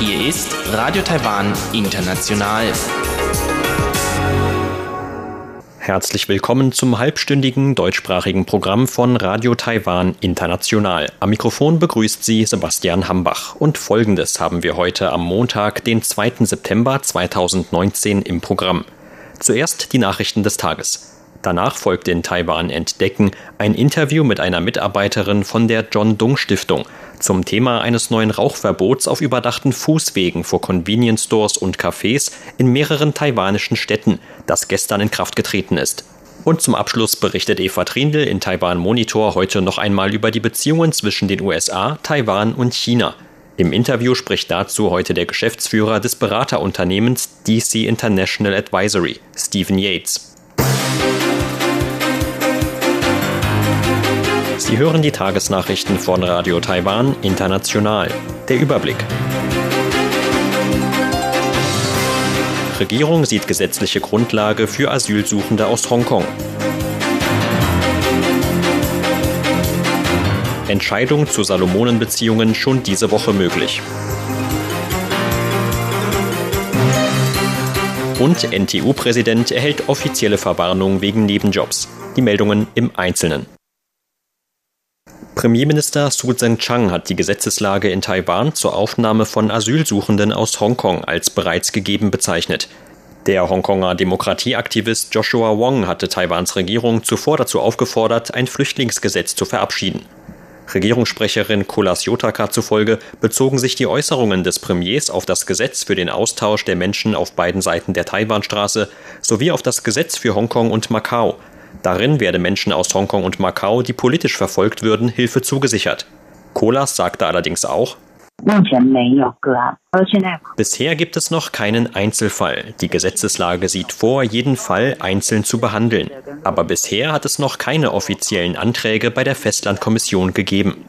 Hier ist Radio Taiwan International. Herzlich willkommen zum halbstündigen deutschsprachigen Programm von Radio Taiwan International. Am Mikrofon begrüßt Sie Sebastian Hambach. Und folgendes haben wir heute am Montag, den 2. September 2019 im Programm. Zuerst die Nachrichten des Tages. Danach folgt in Taiwan Entdecken ein Interview mit einer Mitarbeiterin von der John Dung Stiftung zum Thema eines neuen Rauchverbots auf überdachten Fußwegen vor Convenience Stores und Cafés in mehreren taiwanischen Städten, das gestern in Kraft getreten ist. Und zum Abschluss berichtet Eva Trindl in Taiwan Monitor heute noch einmal über die Beziehungen zwischen den USA, Taiwan und China. Im Interview spricht dazu heute der Geschäftsführer des Beraterunternehmens DC International Advisory, Stephen Yates. Sie hören die Tagesnachrichten von Radio Taiwan International. Der Überblick. Regierung sieht gesetzliche Grundlage für Asylsuchende aus Hongkong. Entscheidung zu Salomonenbeziehungen schon diese Woche möglich. Und NTU-Präsident erhält offizielle Verwarnung wegen Nebenjobs. Die Meldungen im Einzelnen. Premierminister Su Tseng-Chang hat die Gesetzeslage in Taiwan zur Aufnahme von Asylsuchenden aus Hongkong als bereits gegeben bezeichnet. Der Hongkonger Demokratieaktivist Joshua Wong hatte Taiwans Regierung zuvor dazu aufgefordert, ein Flüchtlingsgesetz zu verabschieden. Regierungssprecherin Kolas Yotaka zufolge bezogen sich die Äußerungen des Premiers auf das Gesetz für den Austausch der Menschen auf beiden Seiten der Taiwanstraße sowie auf das Gesetz für Hongkong und Macau, Darin werde Menschen aus Hongkong und Macau, die politisch verfolgt würden, Hilfe zugesichert. Kolas sagte allerdings auch, Bisher gibt es noch keinen Einzelfall. Die Gesetzeslage sieht vor, jeden Fall einzeln zu behandeln. Aber bisher hat es noch keine offiziellen Anträge bei der Festlandkommission gegeben.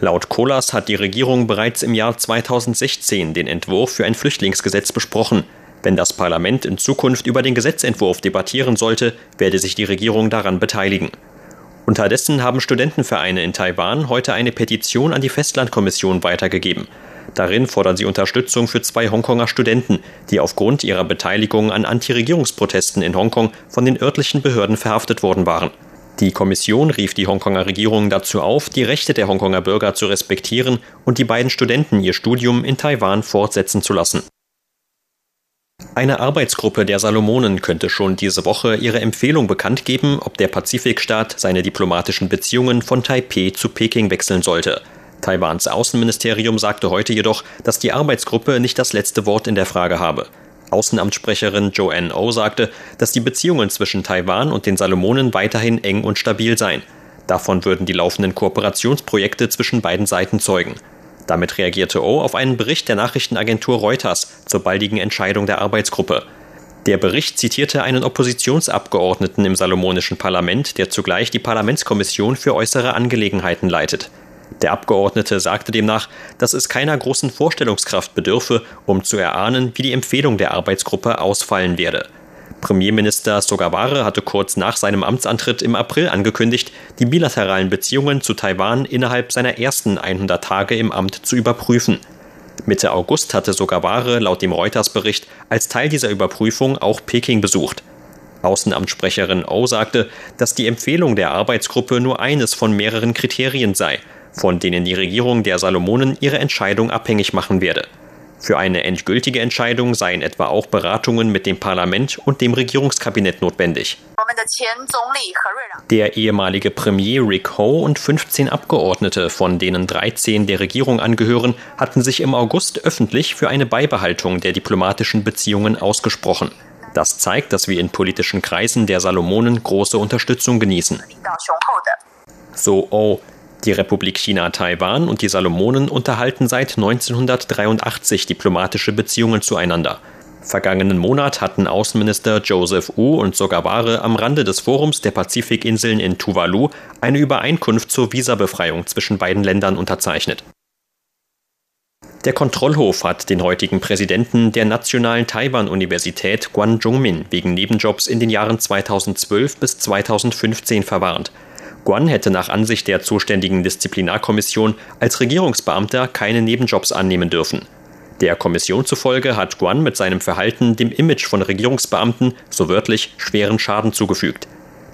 Laut Kolas hat die Regierung bereits im Jahr 2016 den Entwurf für ein Flüchtlingsgesetz besprochen. Wenn das Parlament in Zukunft über den Gesetzentwurf debattieren sollte, werde sich die Regierung daran beteiligen. Unterdessen haben Studentenvereine in Taiwan heute eine Petition an die Festlandkommission weitergegeben. Darin fordern sie Unterstützung für zwei Hongkonger Studenten, die aufgrund ihrer Beteiligung an Anti-Regierungsprotesten in Hongkong von den örtlichen Behörden verhaftet worden waren. Die Kommission rief die Hongkonger Regierung dazu auf, die Rechte der Hongkonger Bürger zu respektieren und die beiden Studenten ihr Studium in Taiwan fortsetzen zu lassen. Eine Arbeitsgruppe der Salomonen könnte schon diese Woche ihre Empfehlung bekannt geben, ob der Pazifikstaat seine diplomatischen Beziehungen von Taipeh zu Peking wechseln sollte. Taiwans Außenministerium sagte heute jedoch, dass die Arbeitsgruppe nicht das letzte Wort in der Frage habe. Außenamtssprecherin Joanne O sagte, dass die Beziehungen zwischen Taiwan und den Salomonen weiterhin eng und stabil seien. Davon würden die laufenden Kooperationsprojekte zwischen beiden Seiten zeugen. Damit reagierte O auf einen Bericht der Nachrichtenagentur Reuters zur baldigen Entscheidung der Arbeitsgruppe. Der Bericht zitierte einen Oppositionsabgeordneten im salomonischen Parlament, der zugleich die Parlamentskommission für äußere Angelegenheiten leitet. Der Abgeordnete sagte demnach, dass es keiner großen Vorstellungskraft bedürfe, um zu erahnen, wie die Empfehlung der Arbeitsgruppe ausfallen werde. Premierminister Sogaware hatte kurz nach seinem Amtsantritt im April angekündigt, die bilateralen Beziehungen zu Taiwan innerhalb seiner ersten 100 Tage im Amt zu überprüfen. Mitte August hatte Sogaware laut dem Reuters-Bericht als Teil dieser Überprüfung auch Peking besucht. Außenamtssprecherin O sagte, dass die Empfehlung der Arbeitsgruppe nur eines von mehreren Kriterien sei, von denen die Regierung der Salomonen ihre Entscheidung abhängig machen werde. Für eine endgültige Entscheidung seien etwa auch Beratungen mit dem Parlament und dem Regierungskabinett notwendig. Der ehemalige Premier Rick Ho und 15 Abgeordnete, von denen 13 der Regierung angehören, hatten sich im August öffentlich für eine Beibehaltung der diplomatischen Beziehungen ausgesprochen. Das zeigt, dass wir in politischen Kreisen der Salomonen große Unterstützung genießen. So O. Die Republik China Taiwan und die Salomonen unterhalten seit 1983 diplomatische Beziehungen zueinander. Vergangenen Monat hatten Außenminister Joseph Wu und Sogaware am Rande des Forums der Pazifikinseln in Tuvalu eine Übereinkunft zur Visabefreiung zwischen beiden Ländern unterzeichnet. Der Kontrollhof hat den heutigen Präsidenten der Nationalen Taiwan-Universität Guan Zhongmin wegen Nebenjobs in den Jahren 2012 bis 2015 verwarnt. Guan hätte nach Ansicht der zuständigen Disziplinarkommission als Regierungsbeamter keine Nebenjobs annehmen dürfen. Der Kommission zufolge hat Guan mit seinem Verhalten dem Image von Regierungsbeamten, so wörtlich, schweren Schaden zugefügt.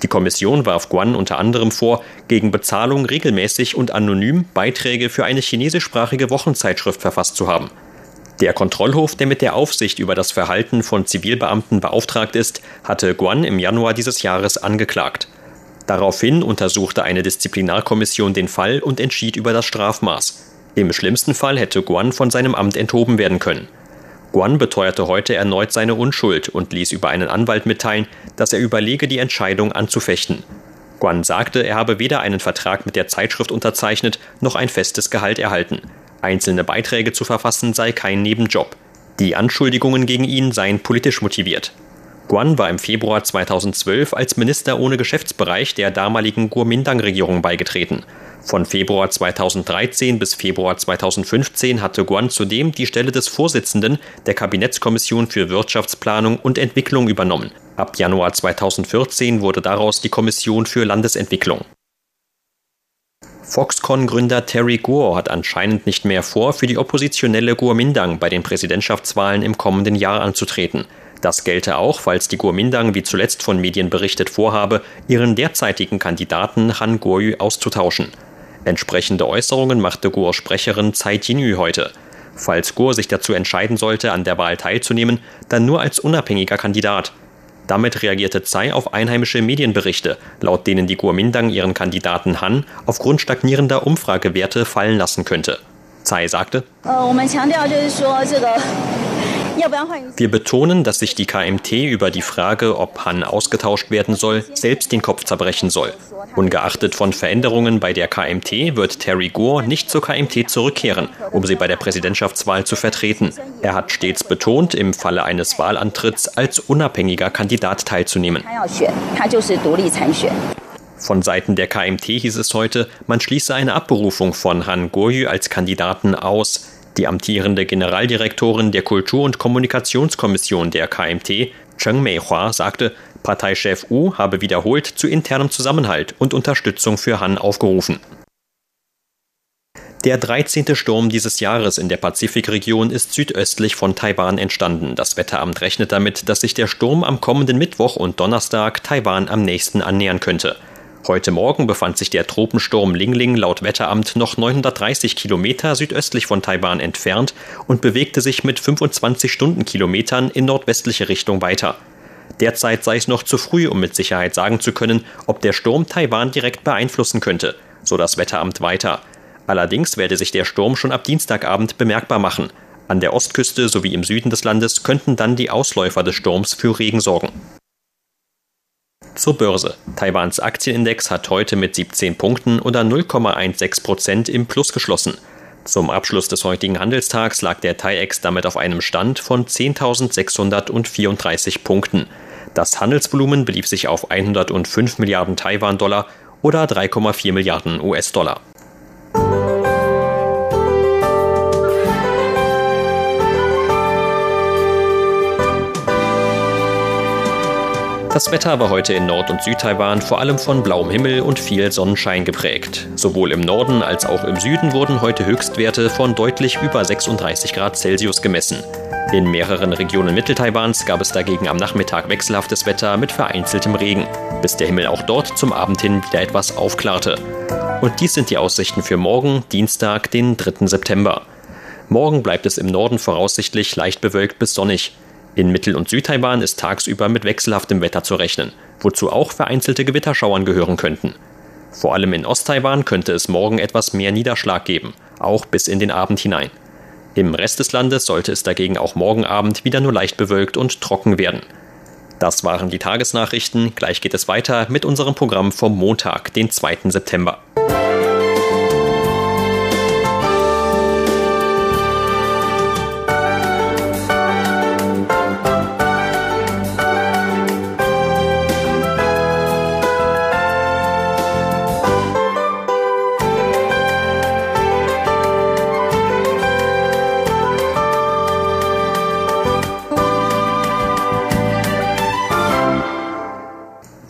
Die Kommission warf Guan unter anderem vor, gegen Bezahlung regelmäßig und anonym Beiträge für eine chinesischsprachige Wochenzeitschrift verfasst zu haben. Der Kontrollhof, der mit der Aufsicht über das Verhalten von Zivilbeamten beauftragt ist, hatte Guan im Januar dieses Jahres angeklagt. Daraufhin untersuchte eine Disziplinarkommission den Fall und entschied über das Strafmaß. Im schlimmsten Fall hätte Guan von seinem Amt enthoben werden können. Guan beteuerte heute erneut seine Unschuld und ließ über einen Anwalt mitteilen, dass er überlege, die Entscheidung anzufechten. Guan sagte, er habe weder einen Vertrag mit der Zeitschrift unterzeichnet noch ein festes Gehalt erhalten. Einzelne Beiträge zu verfassen sei kein Nebenjob. Die Anschuldigungen gegen ihn seien politisch motiviert. Guan war im Februar 2012 als Minister ohne Geschäftsbereich der damaligen Kuomintang-Regierung beigetreten. Von Februar 2013 bis Februar 2015 hatte Guan zudem die Stelle des Vorsitzenden der Kabinettskommission für Wirtschaftsplanung und Entwicklung übernommen. Ab Januar 2014 wurde daraus die Kommission für Landesentwicklung. Foxconn-Gründer Terry Gore hat anscheinend nicht mehr vor, für die oppositionelle Guomindang bei den Präsidentschaftswahlen im kommenden Jahr anzutreten. Das gelte auch, falls die Guomindang wie zuletzt von Medien berichtet vorhabe, ihren derzeitigen Kandidaten Han Guoyu auszutauschen. Entsprechende Äußerungen machte Guos Sprecherin Tsai Jinyu heute. Falls Guo sich dazu entscheiden sollte, an der Wahl teilzunehmen, dann nur als unabhängiger Kandidat. Damit reagierte Tsai auf einheimische Medienberichte, laut denen die Guomindang ihren Kandidaten Han aufgrund stagnierender Umfragewerte fallen lassen könnte. Tsai sagte, wir betonen, dass sich die KMT über die Frage, ob Han ausgetauscht werden soll, selbst den Kopf zerbrechen soll. Ungeachtet von Veränderungen bei der KMT wird Terry Gore nicht zur KMT zurückkehren, um sie bei der Präsidentschaftswahl zu vertreten. Er hat stets betont, im Falle eines Wahlantritts als unabhängiger Kandidat teilzunehmen. Von Seiten der KMT hieß es heute, man schließe eine Abberufung von Han Goryu als Kandidaten aus. Die amtierende Generaldirektorin der Kultur- und Kommunikationskommission der KMT, Cheng Meihua, sagte, Parteichef Wu habe wiederholt zu internem Zusammenhalt und Unterstützung für Han aufgerufen. Der 13. Sturm dieses Jahres in der Pazifikregion ist südöstlich von Taiwan entstanden. Das Wetteramt rechnet damit, dass sich der Sturm am kommenden Mittwoch und Donnerstag Taiwan am nächsten annähern könnte. Heute Morgen befand sich der Tropensturm Lingling laut Wetteramt noch 930 Kilometer südöstlich von Taiwan entfernt und bewegte sich mit 25 Stundenkilometern in nordwestliche Richtung weiter. Derzeit sei es noch zu früh, um mit Sicherheit sagen zu können, ob der Sturm Taiwan direkt beeinflussen könnte, so das Wetteramt weiter. Allerdings werde sich der Sturm schon ab Dienstagabend bemerkbar machen. An der Ostküste sowie im Süden des Landes könnten dann die Ausläufer des Sturms für Regen sorgen. Zur Börse. Taiwans Aktienindex hat heute mit 17 Punkten oder 0,16 Prozent im Plus geschlossen. Zum Abschluss des heutigen Handelstags lag der TAIEX damit auf einem Stand von 10.634 Punkten. Das Handelsvolumen belief sich auf 105 Milliarden Taiwan-Dollar oder 3,4 Milliarden US-Dollar. Das Wetter war heute in Nord- und Südtaiwan vor allem von blauem Himmel und viel Sonnenschein geprägt. Sowohl im Norden als auch im Süden wurden heute Höchstwerte von deutlich über 36 Grad Celsius gemessen. In mehreren Regionen Mitteltaiwans gab es dagegen am Nachmittag wechselhaftes Wetter mit vereinzeltem Regen, bis der Himmel auch dort zum Abend hin wieder etwas aufklarte. Und dies sind die Aussichten für morgen, Dienstag, den 3. September. Morgen bleibt es im Norden voraussichtlich leicht bewölkt bis sonnig. In Mittel- und Südtaiwan ist tagsüber mit wechselhaftem Wetter zu rechnen, wozu auch vereinzelte Gewitterschauern gehören könnten. Vor allem in Osttaiwan könnte es morgen etwas mehr Niederschlag geben, auch bis in den Abend hinein. Im Rest des Landes sollte es dagegen auch morgen Abend wieder nur leicht bewölkt und trocken werden. Das waren die Tagesnachrichten. Gleich geht es weiter mit unserem Programm vom Montag, den 2. September.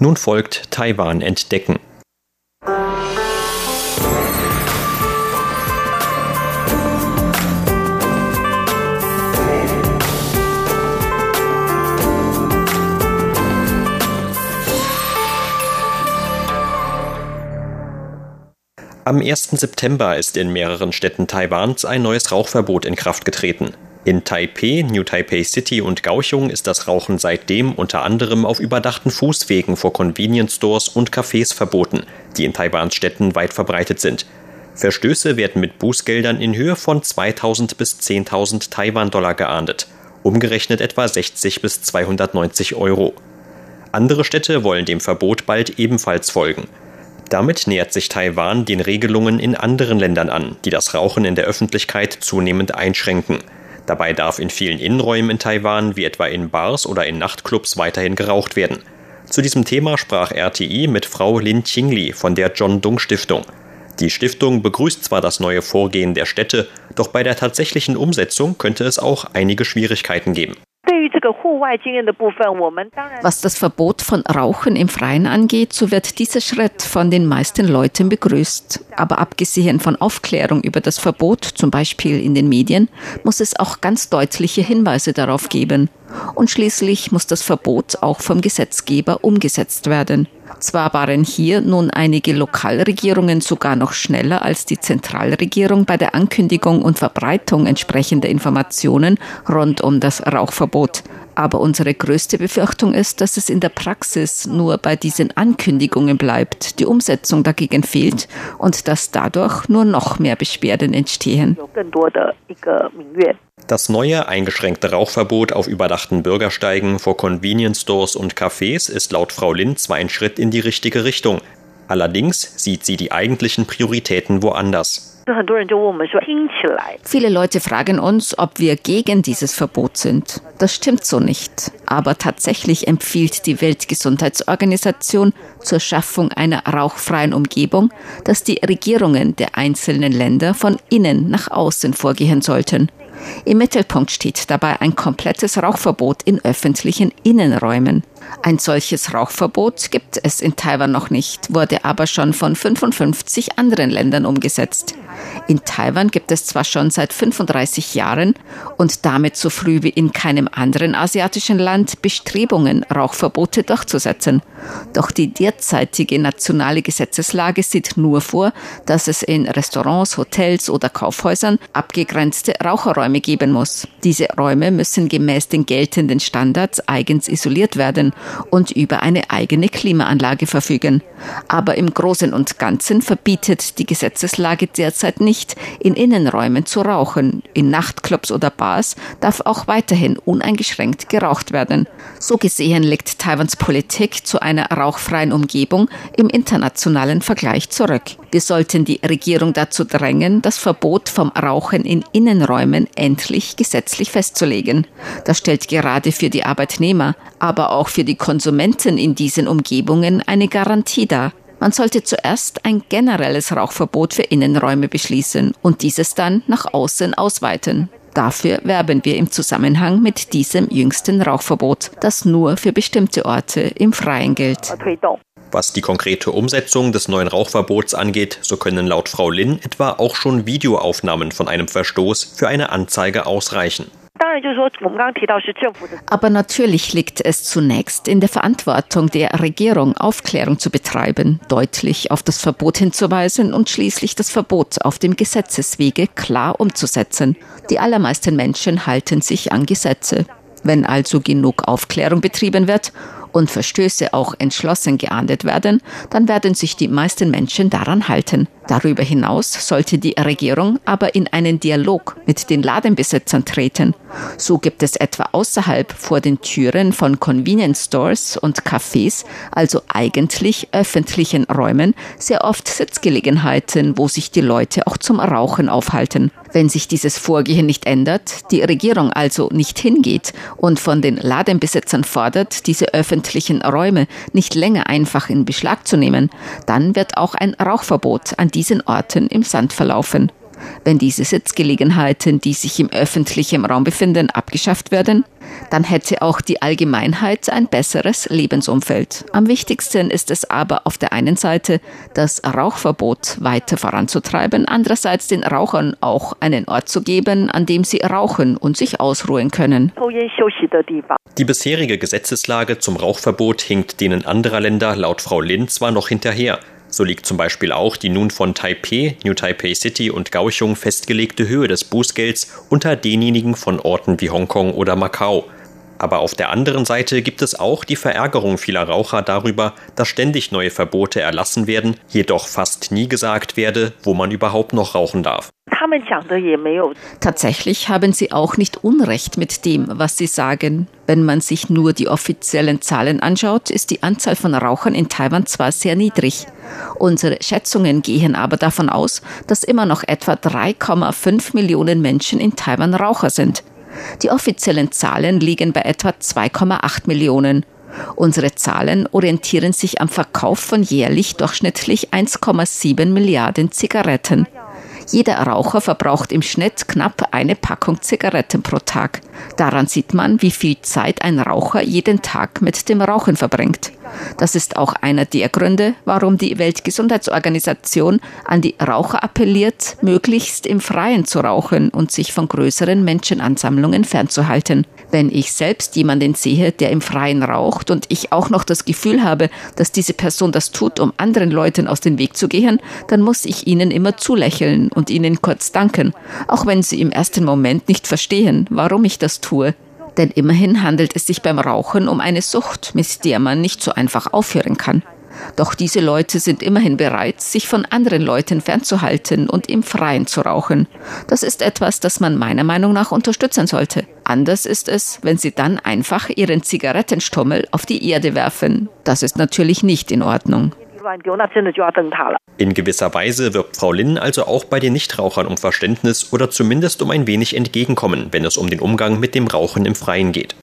Nun folgt Taiwan entdecken. Am 1. September ist in mehreren Städten Taiwans ein neues Rauchverbot in Kraft getreten. In Taipei, New Taipei City und Kaohsiung ist das Rauchen seitdem unter anderem auf überdachten Fußwegen vor Convenience Stores und Cafés verboten, die in Taiwans Städten weit verbreitet sind. Verstöße werden mit Bußgeldern in Höhe von 2000 bis 10.000 Taiwan-Dollar geahndet, umgerechnet etwa 60 bis 290 Euro. Andere Städte wollen dem Verbot bald ebenfalls folgen. Damit nähert sich Taiwan den Regelungen in anderen Ländern an, die das Rauchen in der Öffentlichkeit zunehmend einschränken. Dabei darf in vielen Innenräumen in Taiwan, wie etwa in Bars oder in Nachtclubs, weiterhin geraucht werden. Zu diesem Thema sprach RTI mit Frau Lin Qingli von der John Dung Stiftung. Die Stiftung begrüßt zwar das neue Vorgehen der Städte, doch bei der tatsächlichen Umsetzung könnte es auch einige Schwierigkeiten geben. Was das Verbot von Rauchen im Freien angeht, so wird dieser Schritt von den meisten Leuten begrüßt. Aber abgesehen von Aufklärung über das Verbot, zum Beispiel in den Medien, muss es auch ganz deutliche Hinweise darauf geben. Und schließlich muss das Verbot auch vom Gesetzgeber umgesetzt werden. Zwar waren hier nun einige Lokalregierungen sogar noch schneller als die Zentralregierung bei der Ankündigung und Verbreitung entsprechender Informationen rund um das Rauchverbot. Aber unsere größte Befürchtung ist, dass es in der Praxis nur bei diesen Ankündigungen bleibt, die Umsetzung dagegen fehlt und dass dadurch nur noch mehr Beschwerden entstehen. Das neue eingeschränkte Rauchverbot auf überdachten Bürgersteigen vor Convenience Stores und Cafés ist laut Frau Lind zwar ein Schritt in die richtige Richtung. Allerdings sieht sie die eigentlichen Prioritäten woanders. Viele Leute fragen uns, ob wir gegen dieses Verbot sind. Das stimmt so nicht. Aber tatsächlich empfiehlt die Weltgesundheitsorganisation zur Schaffung einer rauchfreien Umgebung, dass die Regierungen der einzelnen Länder von innen nach außen vorgehen sollten. Im Mittelpunkt steht dabei ein komplettes Rauchverbot in öffentlichen Innenräumen. Ein solches Rauchverbot gibt es in Taiwan noch nicht, wurde aber schon von 55 anderen Ländern umgesetzt. In Taiwan gibt es zwar schon seit 35 Jahren und damit so früh wie in keinem anderen asiatischen Land Bestrebungen, Rauchverbote durchzusetzen. Doch die derzeitige nationale Gesetzeslage sieht nur vor, dass es in Restaurants, Hotels oder Kaufhäusern abgegrenzte Raucherräume geben muss. Diese Räume müssen gemäß den geltenden Standards eigens isoliert werden und über eine eigene Klimaanlage verfügen. Aber im Großen und Ganzen verbietet die Gesetzeslage derzeit nicht, in Innenräumen zu rauchen. In Nachtclubs oder Bars darf auch weiterhin uneingeschränkt geraucht werden. So gesehen legt Taiwans Politik zu einer rauchfreien Umgebung im internationalen Vergleich zurück. Wir sollten die Regierung dazu drängen, das Verbot vom Rauchen in Innenräumen endlich gesetzlich festzulegen. Das stellt gerade für die Arbeitnehmer, aber auch für die Konsumenten in diesen Umgebungen eine Garantie dar. Man sollte zuerst ein generelles Rauchverbot für Innenräume beschließen und dieses dann nach außen ausweiten. Dafür werben wir im Zusammenhang mit diesem jüngsten Rauchverbot, das nur für bestimmte Orte im Freien gilt. Was die konkrete Umsetzung des neuen Rauchverbots angeht, so können laut Frau Lin etwa auch schon Videoaufnahmen von einem Verstoß für eine Anzeige ausreichen. Aber natürlich liegt es zunächst in der Verantwortung der Regierung, Aufklärung zu betreiben, deutlich auf das Verbot hinzuweisen und schließlich das Verbot auf dem Gesetzeswege klar umzusetzen. Die allermeisten Menschen halten sich an Gesetze. Wenn also genug Aufklärung betrieben wird und Verstöße auch entschlossen geahndet werden, dann werden sich die meisten Menschen daran halten. Darüber hinaus sollte die Regierung aber in einen Dialog mit den Ladenbesitzern treten. So gibt es etwa außerhalb vor den Türen von Convenience Stores und Cafés, also eigentlich öffentlichen Räumen, sehr oft Sitzgelegenheiten, wo sich die Leute auch zum Rauchen aufhalten. Wenn sich dieses Vorgehen nicht ändert, die Regierung also nicht hingeht und von den Ladenbesitzern fordert, diese öffentlichen Räume nicht länger einfach in Beschlag zu nehmen, dann wird auch ein Rauchverbot an diesen Orten im Sand verlaufen. Wenn diese Sitzgelegenheiten, die sich im öffentlichen Raum befinden, abgeschafft werden, dann hätte auch die Allgemeinheit ein besseres Lebensumfeld. Am wichtigsten ist es aber auf der einen Seite, das Rauchverbot weiter voranzutreiben, andererseits den Rauchern auch einen Ort zu geben, an dem sie rauchen und sich ausruhen können. Die bisherige Gesetzeslage zum Rauchverbot hinkt denen anderer Länder laut Frau Lin zwar noch hinterher. So liegt zum Beispiel auch die nun von Taipei, New Taipei City und Kaohsiung festgelegte Höhe des Bußgelds unter denjenigen von Orten wie Hongkong oder Macau. Aber auf der anderen Seite gibt es auch die Verärgerung vieler Raucher darüber, dass ständig neue Verbote erlassen werden, jedoch fast nie gesagt werde, wo man überhaupt noch rauchen darf. Tatsächlich haben Sie auch nicht Unrecht mit dem, was Sie sagen. Wenn man sich nur die offiziellen Zahlen anschaut, ist die Anzahl von Rauchern in Taiwan zwar sehr niedrig. Unsere Schätzungen gehen aber davon aus, dass immer noch etwa 3,5 Millionen Menschen in Taiwan Raucher sind. Die offiziellen Zahlen liegen bei etwa 2,8 Millionen. Unsere Zahlen orientieren sich am Verkauf von jährlich durchschnittlich 1,7 Milliarden Zigaretten. Jeder Raucher verbraucht im Schnitt knapp eine Packung Zigaretten pro Tag. Daran sieht man, wie viel Zeit ein Raucher jeden Tag mit dem Rauchen verbringt. Das ist auch einer der Gründe, warum die Weltgesundheitsorganisation an die Raucher appelliert, möglichst im Freien zu rauchen und sich von größeren Menschenansammlungen fernzuhalten. Wenn ich selbst jemanden sehe, der im Freien raucht und ich auch noch das Gefühl habe, dass diese Person das tut, um anderen Leuten aus dem Weg zu gehen, dann muss ich ihnen immer zulächeln und ihnen kurz danken, auch wenn sie im ersten Moment nicht verstehen, warum ich das tue. Denn immerhin handelt es sich beim Rauchen um eine Sucht, mit der man nicht so einfach aufhören kann. Doch diese Leute sind immerhin bereit, sich von anderen Leuten fernzuhalten und im Freien zu rauchen. Das ist etwas, das man meiner Meinung nach unterstützen sollte. Anders ist es, wenn sie dann einfach ihren Zigarettenstummel auf die Erde werfen. Das ist natürlich nicht in Ordnung. In gewisser Weise wirbt Frau Lin also auch bei den Nichtrauchern um Verständnis oder zumindest um ein wenig Entgegenkommen, wenn es um den Umgang mit dem Rauchen im Freien geht.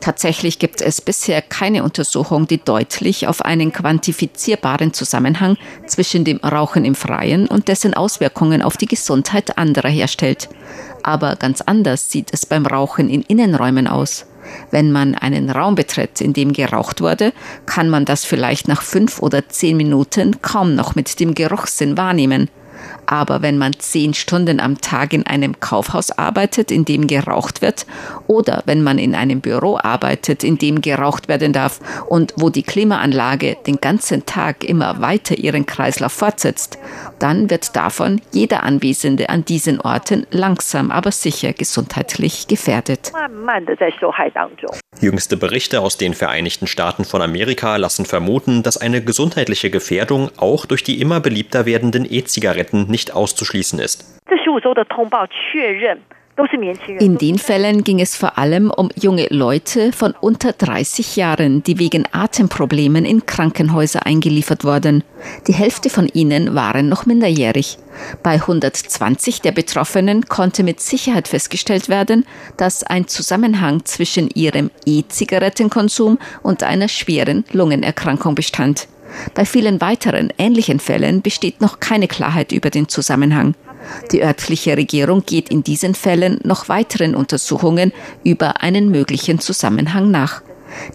Tatsächlich gibt es bisher keine Untersuchung, die deutlich auf einen quantifizierbaren Zusammenhang zwischen dem Rauchen im Freien und dessen Auswirkungen auf die Gesundheit anderer herstellt. Aber ganz anders sieht es beim Rauchen in Innenräumen aus. Wenn man einen Raum betritt, in dem geraucht wurde, kann man das vielleicht nach fünf oder zehn Minuten kaum noch mit dem Geruchssinn wahrnehmen. Aber wenn man zehn Stunden am Tag in einem Kaufhaus arbeitet, in dem geraucht wird, oder wenn man in einem Büro arbeitet, in dem geraucht werden darf und wo die Klimaanlage den ganzen Tag immer weiter ihren Kreislauf fortsetzt, dann wird davon jeder Anwesende an diesen Orten langsam aber sicher gesundheitlich gefährdet. Jüngste Berichte aus den Vereinigten Staaten von Amerika lassen vermuten, dass eine gesundheitliche Gefährdung auch durch die immer beliebter werdenden E-Zigaretten nicht auszuschließen ist. In den Fällen ging es vor allem um junge Leute von unter 30 Jahren, die wegen Atemproblemen in Krankenhäuser eingeliefert wurden. Die Hälfte von ihnen waren noch minderjährig. Bei 120 der Betroffenen konnte mit Sicherheit festgestellt werden, dass ein Zusammenhang zwischen ihrem E-Zigarettenkonsum und einer schweren Lungenerkrankung bestand. Bei vielen weiteren ähnlichen Fällen besteht noch keine Klarheit über den Zusammenhang. Die örtliche Regierung geht in diesen Fällen noch weiteren Untersuchungen über einen möglichen Zusammenhang nach.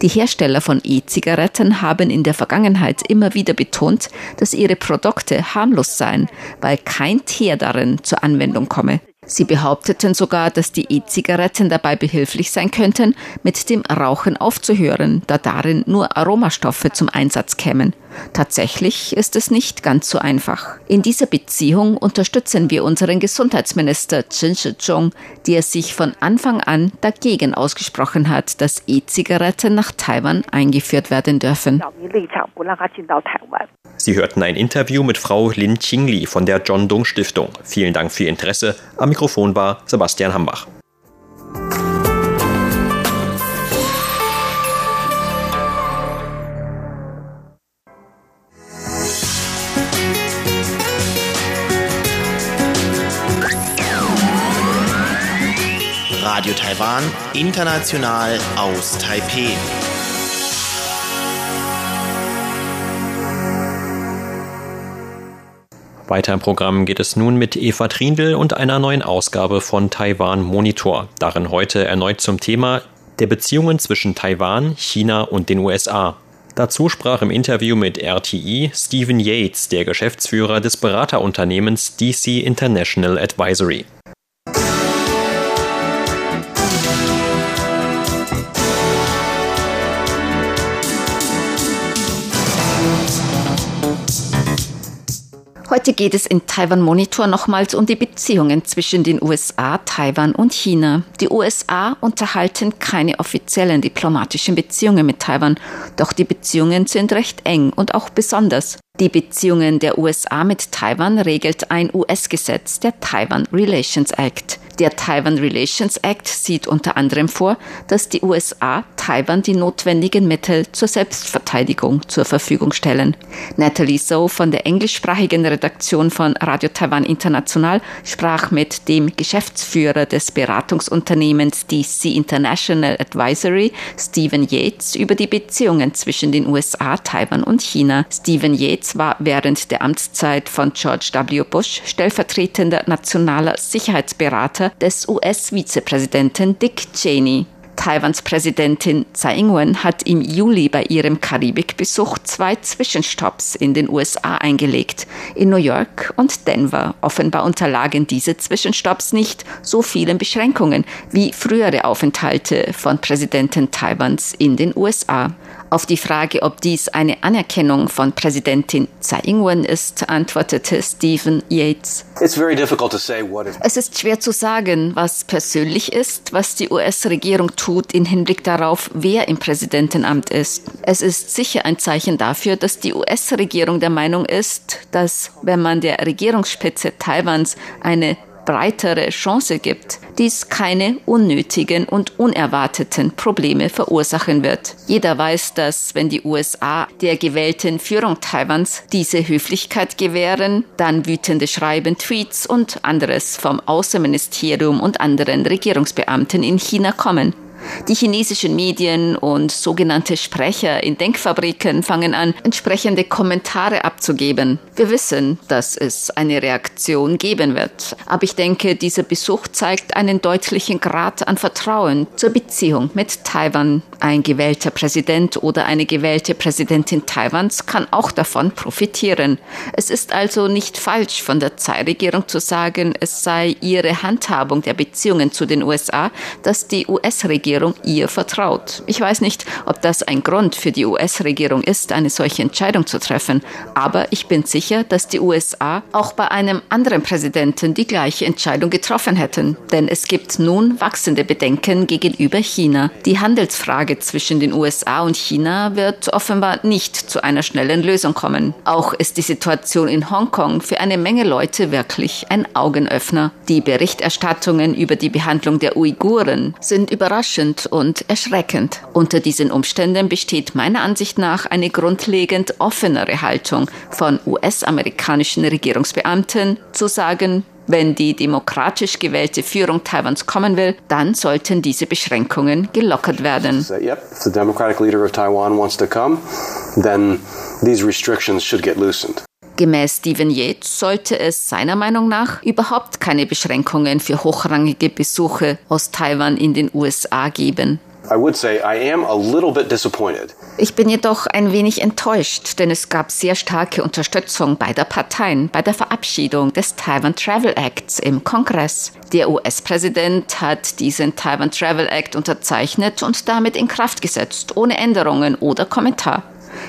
Die Hersteller von E-Zigaretten haben in der Vergangenheit immer wieder betont, dass ihre Produkte harmlos seien, weil kein Teer darin zur Anwendung komme. Sie behaupteten sogar, dass die E-Zigaretten dabei behilflich sein könnten, mit dem Rauchen aufzuhören, da darin nur Aromastoffe zum Einsatz kämen. Tatsächlich ist es nicht ganz so einfach. In dieser Beziehung unterstützen wir unseren Gesundheitsminister Chen Shizhong, der sich von Anfang an dagegen ausgesprochen hat, dass E-Zigaretten nach Taiwan eingeführt werden dürfen. Sie hörten ein Interview mit Frau Lin Qingli von der John Dung Stiftung. Vielen Dank für Ihr Interesse. Am Mikrofon war Sebastian Hambach. Radio Taiwan, international aus Taipeh. Weiter im Programm geht es nun mit Eva Trindl und einer neuen Ausgabe von Taiwan Monitor. Darin heute erneut zum Thema der Beziehungen zwischen Taiwan, China und den USA. Dazu sprach im Interview mit RTI Stephen Yates, der Geschäftsführer des Beraterunternehmens DC International Advisory. Heute geht es in Taiwan Monitor nochmals um die Beziehungen zwischen den USA, Taiwan und China. Die USA unterhalten keine offiziellen diplomatischen Beziehungen mit Taiwan, doch die Beziehungen sind recht eng und auch besonders. Die Beziehungen der USA mit Taiwan regelt ein US-Gesetz, der Taiwan Relations Act. Der Taiwan Relations Act sieht unter anderem vor, dass die USA Taiwan die notwendigen Mittel zur Selbstverteidigung zur Verfügung stellen. Natalie So von der englischsprachigen Redaktion von Radio Taiwan International sprach mit dem Geschäftsführer des Beratungsunternehmens DC International Advisory, Stephen Yates, über die Beziehungen zwischen den USA, Taiwan und China. Stephen Yates war während der Amtszeit von George W. Bush stellvertretender nationaler Sicherheitsberater des US-Vizepräsidenten Dick Cheney. Taiwans Präsidentin Tsai Ing-wen hat im Juli bei ihrem Karibikbesuch zwei Zwischenstopps in den USA eingelegt, in New York und Denver. Offenbar unterlagen diese Zwischenstopps nicht so vielen Beschränkungen wie frühere Aufenthalte von Präsidenten Taiwans in den USA. Auf die Frage, ob dies eine Anerkennung von Präsidentin Tsai Ing-wen ist, antwortete Stephen Yates. Es ist schwer zu sagen, was persönlich ist, was die US-Regierung tut im Hinblick darauf, wer im Präsidentenamt ist. Es ist sicher ein Zeichen dafür, dass die US-Regierung der Meinung ist, dass wenn man der Regierungsspitze Taiwans eine breitere Chance gibt, dies keine unnötigen und unerwarteten Probleme verursachen wird. Jeder weiß, dass wenn die USA der gewählten Führung Taiwans diese Höflichkeit gewähren, dann wütende Schreiben, Tweets und anderes vom Außenministerium und anderen Regierungsbeamten in China kommen. Die chinesischen Medien und sogenannte Sprecher in Denkfabriken fangen an, entsprechende Kommentare abzugeben. Wir wissen, dass es eine Reaktion geben wird. Aber ich denke, dieser Besuch zeigt einen deutlichen Grad an Vertrauen zur Beziehung mit Taiwan. Ein gewählter Präsident oder eine gewählte Präsidentin Taiwans kann auch davon profitieren. Es ist also nicht falsch von der Tsai-Regierung zu sagen, es sei ihre Handhabung der Beziehungen zu den USA, dass die US-Regierung Regierung ihr vertraut. Ich weiß nicht, ob das ein Grund für die US-Regierung ist, eine solche Entscheidung zu treffen, aber ich bin sicher, dass die USA auch bei einem anderen Präsidenten die gleiche Entscheidung getroffen hätten. Denn es gibt nun wachsende Bedenken gegenüber China. Die Handelsfrage zwischen den USA und China wird offenbar nicht zu einer schnellen Lösung kommen. Auch ist die Situation in Hongkong für eine Menge Leute wirklich ein Augenöffner. Die Berichterstattungen über die Behandlung der Uiguren sind überraschend überraschend und erschreckend. Unter diesen Umständen besteht meiner Ansicht nach eine grundlegend offenere Haltung von US-amerikanischen Regierungsbeamten zu sagen, wenn die demokratisch gewählte Führung Taiwans kommen will, dann sollten diese Beschränkungen gelockert werden. Yep, if leader of Taiwan wants to come, then these restrictions should. Gemäß Stephen Yates sollte es seiner Meinung nach überhaupt keine Beschränkungen für hochrangige Besuche aus Taiwan in den USA geben. Ich bin jedoch ein wenig enttäuscht, denn es gab sehr starke Unterstützung beider Parteien bei der Verabschiedung des Taiwan Travel Acts im Kongress. Der US-Präsident hat diesen Taiwan Travel Act unterzeichnet und damit in Kraft gesetzt, ohne Änderungen oder Kommentar.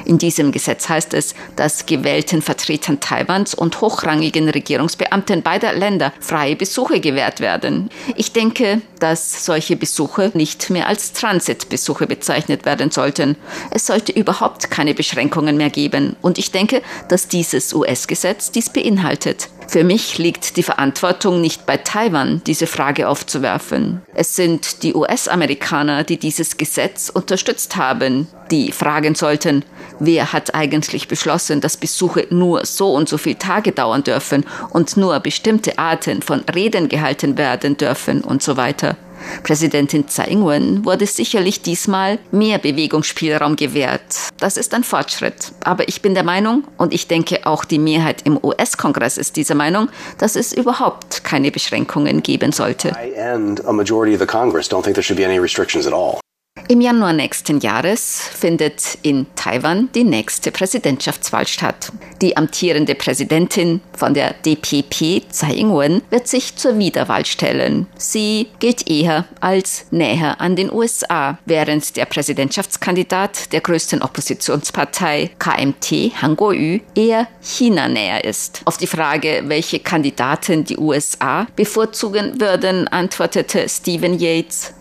In diesem Gesetz heißt es, dass gewählten Vertretern Taiwans und hochrangigen Regierungsbeamten beider Länder freie Besuche gewährt werden. Ich denke, dass solche Besuche nicht mehr als Transitbesuche bezeichnet werden sollten. Es sollte überhaupt keine Beschränkungen mehr geben. Und ich denke, dass dieses US-Gesetz dies beinhaltet. Für mich liegt die Verantwortung nicht bei Taiwan, diese Frage aufzuwerfen. Es sind die US-Amerikaner, die dieses Gesetz unterstützt haben, die fragen sollten, wer hat eigentlich beschlossen, dass Besuche nur so und so viele Tage dauern dürfen und nur bestimmte Arten von Reden gehalten werden dürfen und so weiter. Präsidentin Tsai Ing-wen wurde sicherlich diesmal mehr Bewegungsspielraum gewährt. Das ist ein Fortschritt. Aber ich bin der Meinung, und ich denke auch die Mehrheit im US-Kongress ist dieser Meinung, dass es überhaupt keine Beschränkungen geben sollte. Im Januar nächsten Jahres findet in Taiwan die nächste Präsidentschaftswahl statt. Die amtierende Präsidentin von der DPP, Tsai Ing-wen, wird sich zur Wiederwahl stellen. Sie gilt eher als näher an den USA, während der Präsidentschaftskandidat der größten Oppositionspartei KMT, Han Kuo-yu, eher China näher ist. Auf die Frage, welche Kandidaten die USA bevorzugen würden, antwortete Stephen Yates,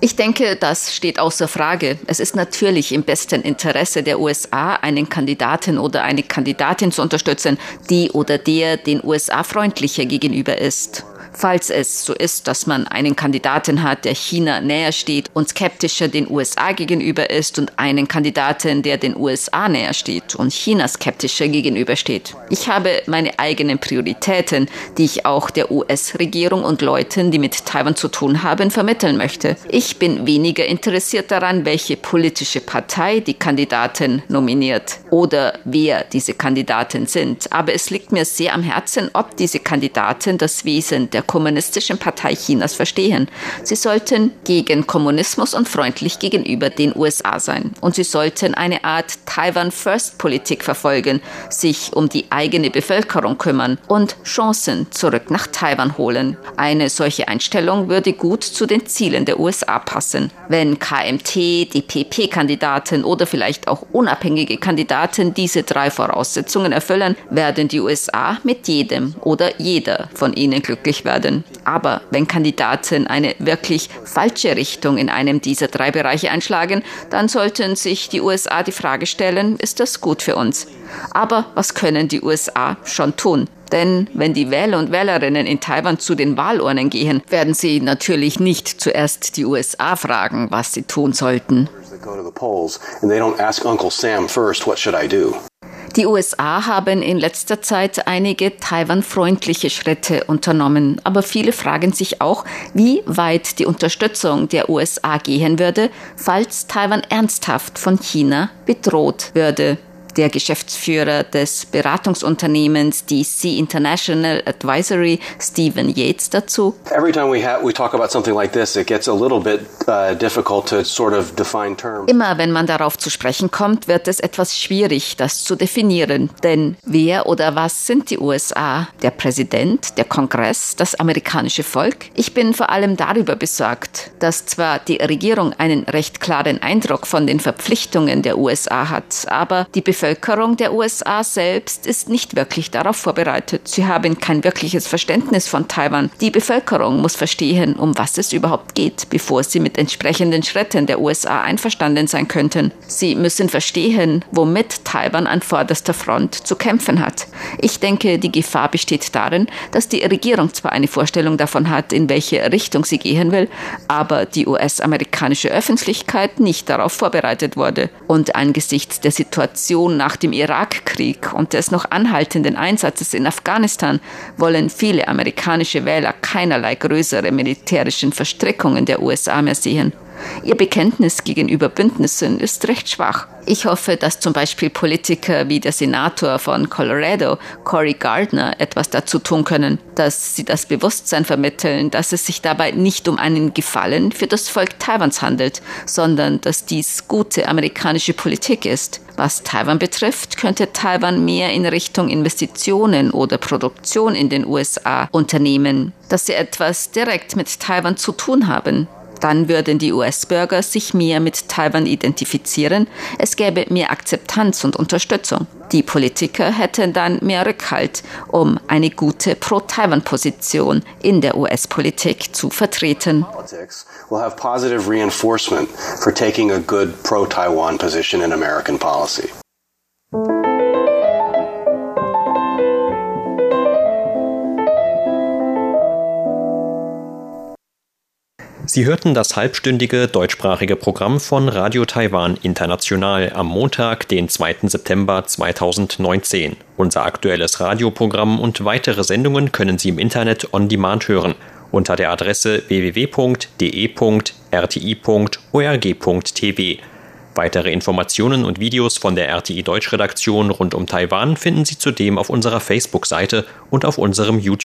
ich denke, das steht außer Frage. Es ist natürlich im besten Interesse der USA, einen Kandidaten oder eine Kandidatin zu unterstützen, die oder der den USA freundlicher gegenüber ist. Falls es so ist, dass man einen Kandidaten hat, der China näher steht und skeptischer den USA gegenüber ist und einen Kandidaten, der den USA näher steht und China skeptischer gegenübersteht. Ich habe meine eigenen Prioritäten, die ich auch der US-Regierung und Leuten, die mit Taiwan zu tun haben, vermitteln möchte. Ich bin weniger interessiert daran, welche politische Partei die Kandidaten nominiert oder wer diese Kandidaten sind. Aber es liegt mir sehr am Herzen, ob diese Kandidaten das Wesen der Kommunistischen Partei Chinas verstehen. Sie sollten gegen Kommunismus und freundlich gegenüber den USA sein. Und sie sollten eine Art Taiwan First Politik verfolgen, sich um die eigene Bevölkerung kümmern und Chancen zurück nach Taiwan holen. Eine solche Einstellung würde gut zu den Zielen der USA passen. Wenn KMT, DPP-Kandidaten oder vielleicht auch unabhängige Kandidaten diese drei Voraussetzungen erfüllen, werden die USA mit jedem oder jeder von ihnen glücklich werden werden. Aber wenn Kandidaten eine wirklich falsche Richtung in einem dieser drei Bereiche einschlagen, dann sollten sich die USA die Frage stellen, ist das gut für uns? Aber was können die USA schon tun? Denn wenn die Wähler und Wählerinnen in Taiwan zu den Wahlurnen gehen, werden sie natürlich nicht zuerst die USA fragen, was sie tun sollten. Die USA haben in letzter Zeit einige Taiwan-freundliche Schritte unternommen, aber viele fragen sich auch, wie weit die Unterstützung der USA gehen würde, falls Taiwan ernsthaft von China bedroht würde der Geschäftsführer des Beratungsunternehmens DC International Advisory, Stephen Yates, dazu. Immer wenn man darauf zu sprechen kommt, wird es etwas schwierig, das zu definieren. Denn wer oder was sind die USA? Der Präsident, der Kongress, das amerikanische Volk? Ich bin vor allem darüber besorgt, dass zwar die Regierung einen recht klaren Eindruck von den Verpflichtungen der USA hat, aber die Bevölkerung Bevölkerung der USA selbst ist nicht wirklich darauf vorbereitet. Sie haben kein wirkliches Verständnis von Taiwan. Die Bevölkerung muss verstehen, um was es überhaupt geht, bevor sie mit entsprechenden Schritten der USA einverstanden sein könnten. Sie müssen verstehen, womit Taiwan an vorderster Front zu kämpfen hat. Ich denke, die Gefahr besteht darin, dass die Regierung zwar eine Vorstellung davon hat, in welche Richtung sie gehen will, aber die US-amerikanische Öffentlichkeit nicht darauf vorbereitet wurde. Und angesichts der Situation Situation nach dem Irakkrieg und des noch anhaltenden Einsatzes in Afghanistan wollen viele amerikanische Wähler keinerlei größere militärischen Verstrickungen der USA mehr sehen. Ihr Bekenntnis gegenüber Bündnissen ist recht schwach. Ich hoffe, dass zum Beispiel Politiker wie der Senator von Colorado, Cory Gardner, etwas dazu tun können, dass sie das Bewusstsein vermitteln, dass es sich dabei nicht um einen Gefallen für das Volk Taiwans handelt, sondern dass dies gute amerikanische Politik ist. Was Taiwan betrifft, könnte Taiwan mehr in Richtung Investitionen oder Produktion in den USA unternehmen, dass sie etwas direkt mit Taiwan zu tun haben. Dann würden die US-Bürger sich mehr mit Taiwan identifizieren. Es gäbe mehr Akzeptanz und Unterstützung. Die Politiker hätten dann mehr Rückhalt, um eine gute Pro-Taiwan-Position in der US-Politik zu vertreten. pro-Taiwan. Sie hörten das halbstündige deutschsprachige Programm von Radio Taiwan International am Montag, den 2. September 2019. Unser aktuelles Radioprogramm und weitere Sendungen können Sie im Internet on demand hören unter der Adresse www.de.rti.org.tv. Weitere Informationen und Videos von der RTI Deutschredaktion rund um Taiwan finden Sie zudem auf unserer Facebook-Seite und auf unserem YouTube